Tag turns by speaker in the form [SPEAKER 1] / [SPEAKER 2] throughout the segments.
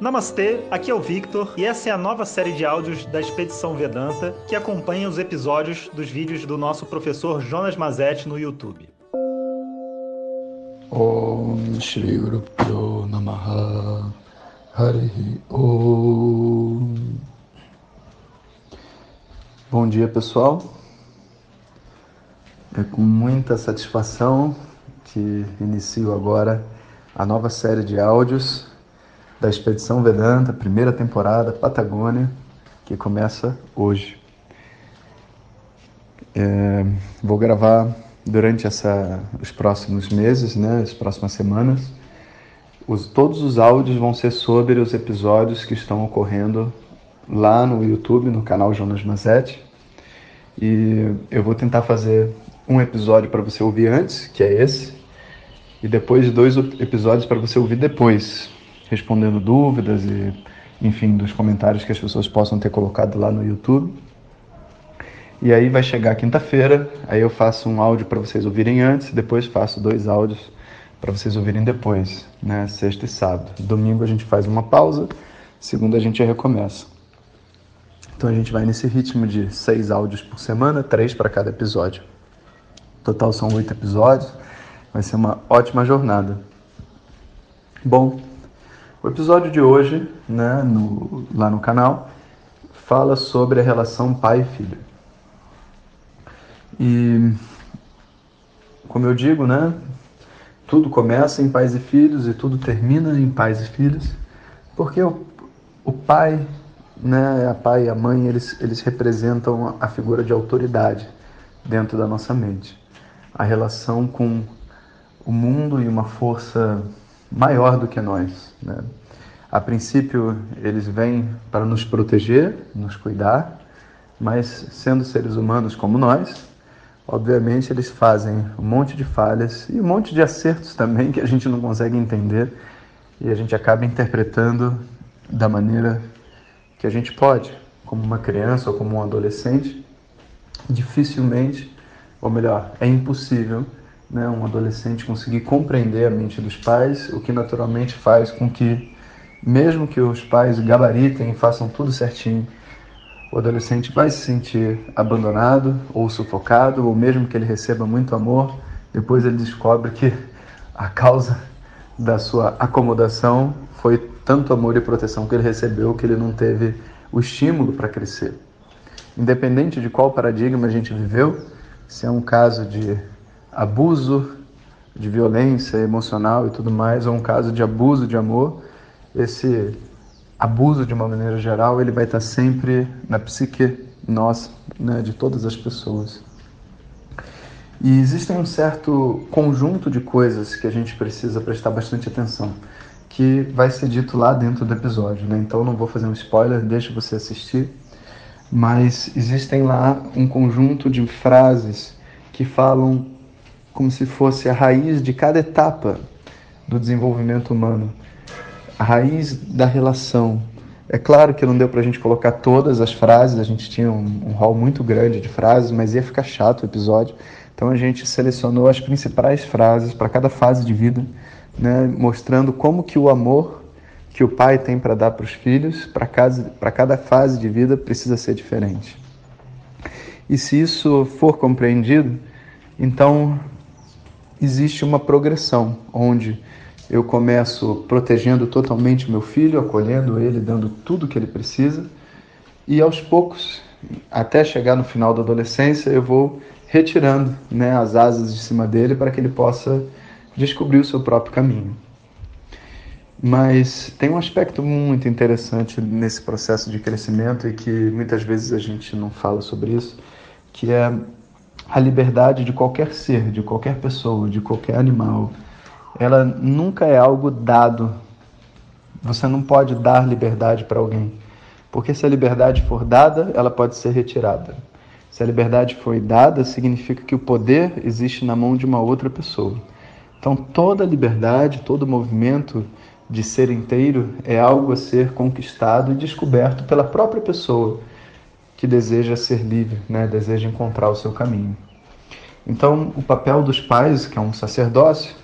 [SPEAKER 1] Namastê, aqui é o Victor e essa é a nova série de áudios da Expedição Vedanta que acompanha os episódios dos vídeos do nosso professor Jonas Mazetti no YouTube.
[SPEAKER 2] Om Shri Guru Namaha. Hari Om. Bom dia pessoal, é com muita satisfação que inicio agora a nova série de áudios da Expedição Vedanta, primeira temporada, Patagônia, que começa hoje. É, vou gravar durante essa, os próximos meses, né, as próximas semanas. Os, todos os áudios vão ser sobre os episódios que estão ocorrendo lá no YouTube, no canal Jonas Mazzetti. E eu vou tentar fazer um episódio para você ouvir antes, que é esse, e depois dois episódios para você ouvir depois, respondendo dúvidas e, enfim, dos comentários que as pessoas possam ter colocado lá no YouTube. E aí vai chegar quinta-feira, aí eu faço um áudio para vocês ouvirem antes, depois faço dois áudios para vocês ouvirem depois, né? Sexta e sábado. Domingo a gente faz uma pausa, segunda a gente recomeça. Então a gente vai nesse ritmo de seis áudios por semana, três para cada episódio. Total são oito episódios. Vai ser uma ótima jornada. Bom, o episódio de hoje, né, no, lá no canal, fala sobre a relação pai e filho. E, como eu digo, né, tudo começa em pais e filhos e tudo termina em pais e filhos, porque o, o pai, né, a pai e a mãe, eles, eles representam a figura de autoridade dentro da nossa mente. A relação com o mundo e uma força maior do que nós. Né? A princípio, eles vêm para nos proteger, nos cuidar, mas sendo seres humanos como nós, obviamente eles fazem um monte de falhas e um monte de acertos também que a gente não consegue entender e a gente acaba interpretando da maneira que a gente pode, como uma criança ou como um adolescente. Dificilmente, ou melhor, é impossível né, um adolescente conseguir compreender a mente dos pais, o que naturalmente faz com que, mesmo que os pais gabaritem e façam tudo certinho, o adolescente vai se sentir abandonado ou sufocado, ou mesmo que ele receba muito amor, depois ele descobre que a causa da sua acomodação foi tanto amor e proteção que ele recebeu que ele não teve o estímulo para crescer. Independente de qual paradigma a gente viveu, se é um caso de abuso de violência emocional e tudo mais, ou um caso de abuso de amor, esse abuso de uma maneira geral, ele vai estar sempre na psique nossa, né, de todas as pessoas. E existem um certo conjunto de coisas que a gente precisa prestar bastante atenção, que vai ser dito lá dentro do episódio, né? Então não vou fazer um spoiler, deixa você assistir. Mas existem lá um conjunto de frases que falam como se fosse a raiz de cada etapa do desenvolvimento humano, a raiz da relação. É claro que não deu para a gente colocar todas as frases, a gente tinha um, um hall muito grande de frases, mas ia ficar chato o episódio. Então a gente selecionou as principais frases para cada fase de vida, né, mostrando como que o amor que o pai tem para dar para os filhos, para cada fase de vida, precisa ser diferente. E se isso for compreendido, então existe uma progressão onde eu começo protegendo totalmente meu filho, acolhendo ele, dando tudo que ele precisa, e aos poucos, até chegar no final da adolescência, eu vou retirando né, as asas de cima dele para que ele possa descobrir o seu próprio caminho. Mas tem um aspecto muito interessante nesse processo de crescimento e que muitas vezes a gente não fala sobre isso, que é a liberdade de qualquer ser, de qualquer pessoa, de qualquer animal, ela nunca é algo dado. Você não pode dar liberdade para alguém, porque se a liberdade for dada, ela pode ser retirada. Se a liberdade foi dada, significa que o poder existe na mão de uma outra pessoa. Então, toda liberdade, todo movimento de ser inteiro é algo a ser conquistado e descoberto pela própria pessoa que deseja ser livre, né? deseja encontrar o seu caminho. Então, o papel dos pais, que é um sacerdócio,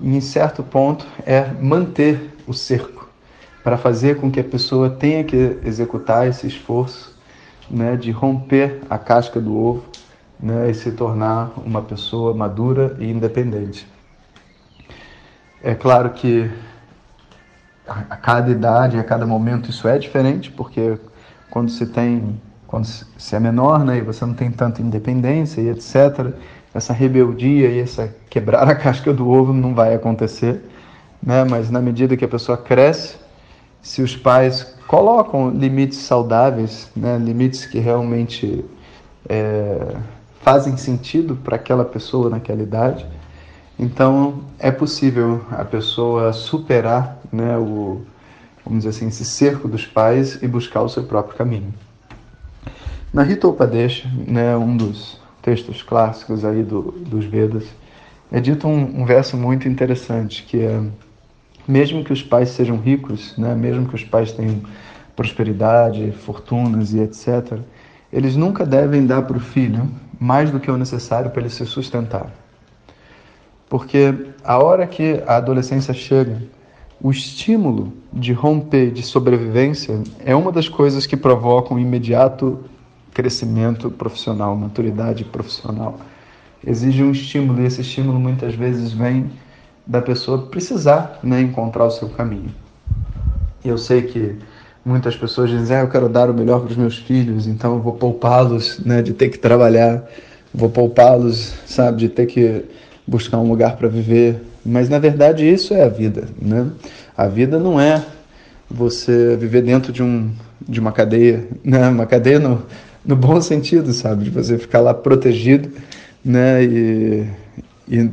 [SPEAKER 2] em certo ponto, é manter o cerco, para fazer com que a pessoa tenha que executar esse esforço né, de romper a casca do ovo né, e se tornar uma pessoa madura e independente. É claro que a cada idade, a cada momento isso é diferente, porque quando se tem, quando se é menor, né, e você não tem tanta independência e etc, essa rebeldia e essa quebrar a casca do ovo não vai acontecer, né? Mas na medida que a pessoa cresce, se os pais colocam limites saudáveis, né? Limites que realmente é, fazem sentido para aquela pessoa naquela idade, então é possível a pessoa superar, né? O vamos dizer assim, esse cerco dos pais e buscar o seu próprio caminho. Na Rita Upadesha, né, um dos textos clássicos aí do, dos Vedas, é dito um, um, verso muito interessante, que é, mesmo que os pais sejam ricos, né, mesmo que os pais tenham prosperidade, fortunas e etc., eles nunca devem dar para o filho mais do que o necessário para ele se sustentar. Porque a hora que a adolescência chega, o estímulo de romper, de sobrevivência, é uma das coisas que provocam um imediato crescimento profissional, maturidade profissional. Exige um estímulo e esse estímulo muitas vezes vem da pessoa precisar né, encontrar o seu caminho. Eu sei que muitas pessoas dizem, ah, eu quero dar o melhor para os meus filhos, então eu vou poupá-los né, de ter que trabalhar, vou poupá-los, sabe, de ter que buscar um lugar para viver. Mas na verdade isso é a vida, né? A vida não é você viver dentro de um de uma cadeia, né? Uma cadeia no, no bom sentido, sabe? De você ficar lá protegido, né? E, e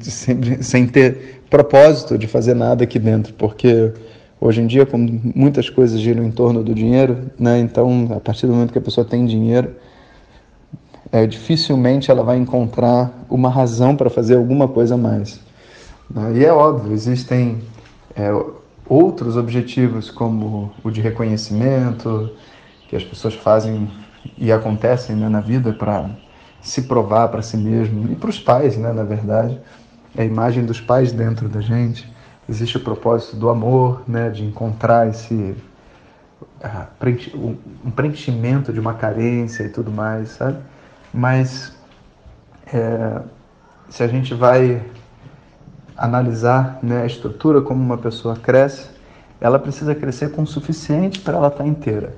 [SPEAKER 2] sem ter propósito de fazer nada aqui dentro, porque hoje em dia, como muitas coisas giram em torno do dinheiro, né? Então, a partir do momento que a pessoa tem dinheiro, é, dificilmente ela vai encontrar uma razão para fazer alguma coisa a mais. Né? E é óbvio, existem é, outros objetivos, como o de reconhecimento, que as pessoas fazem e acontecem né, na vida para se provar para si mesmo e para os pais, né, na verdade, é a imagem dos pais dentro da gente. Existe o propósito do amor, né, de encontrar esse uh, um preenchimento de uma carência e tudo mais, sabe? Mas é, se a gente vai analisar né, a estrutura como uma pessoa cresce, ela precisa crescer com o suficiente para ela estar tá inteira.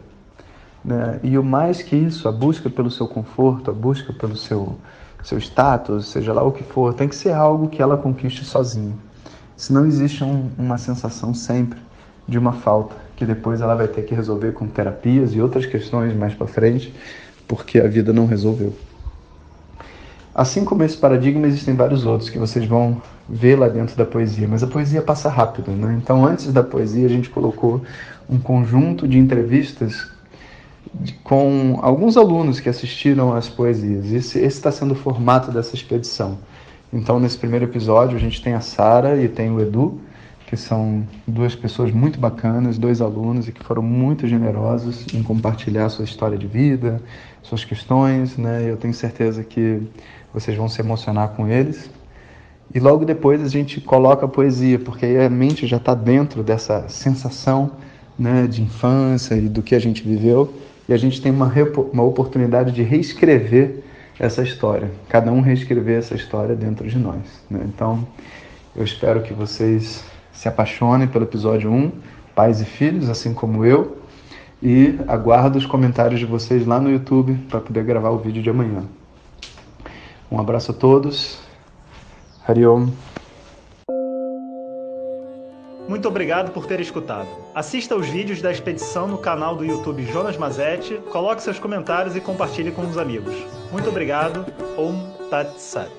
[SPEAKER 2] Né? E o mais que isso, a busca pelo seu conforto, a busca pelo seu, seu status, seja lá o que for, tem que ser algo que ela conquiste sozinha. Senão existe um, uma sensação sempre de uma falta, que depois ela vai ter que resolver com terapias e outras questões mais para frente, porque a vida não resolveu. Assim como esse paradigma, existem vários outros que vocês vão ver lá dentro da poesia, mas a poesia passa rápido, né? Então, antes da poesia, a gente colocou um conjunto de entrevistas com alguns alunos que assistiram às poesias. Esse está sendo o formato dessa expedição. Então, nesse primeiro episódio, a gente tem a Sara e tem o Edu, que são duas pessoas muito bacanas, dois alunos e que foram muito generosos em compartilhar sua história de vida, suas questões, né? Eu tenho certeza que vocês vão se emocionar com eles. E logo depois a gente coloca a poesia, porque aí a mente já está dentro dessa sensação né, de infância e do que a gente viveu e a gente tem uma, uma oportunidade de reescrever essa história, cada um reescrever essa história dentro de nós. Né? Então, eu espero que vocês se apaixonem pelo episódio 1, pais e filhos, assim como eu, e aguardo os comentários de vocês lá no YouTube para poder gravar o vídeo de amanhã. Um abraço a todos. Hariom.
[SPEAKER 1] Muito obrigado por ter escutado. Assista aos vídeos da expedição no canal do YouTube Jonas Mazetti, coloque seus comentários e compartilhe com os amigos. Muito obrigado. Om Tat Sat.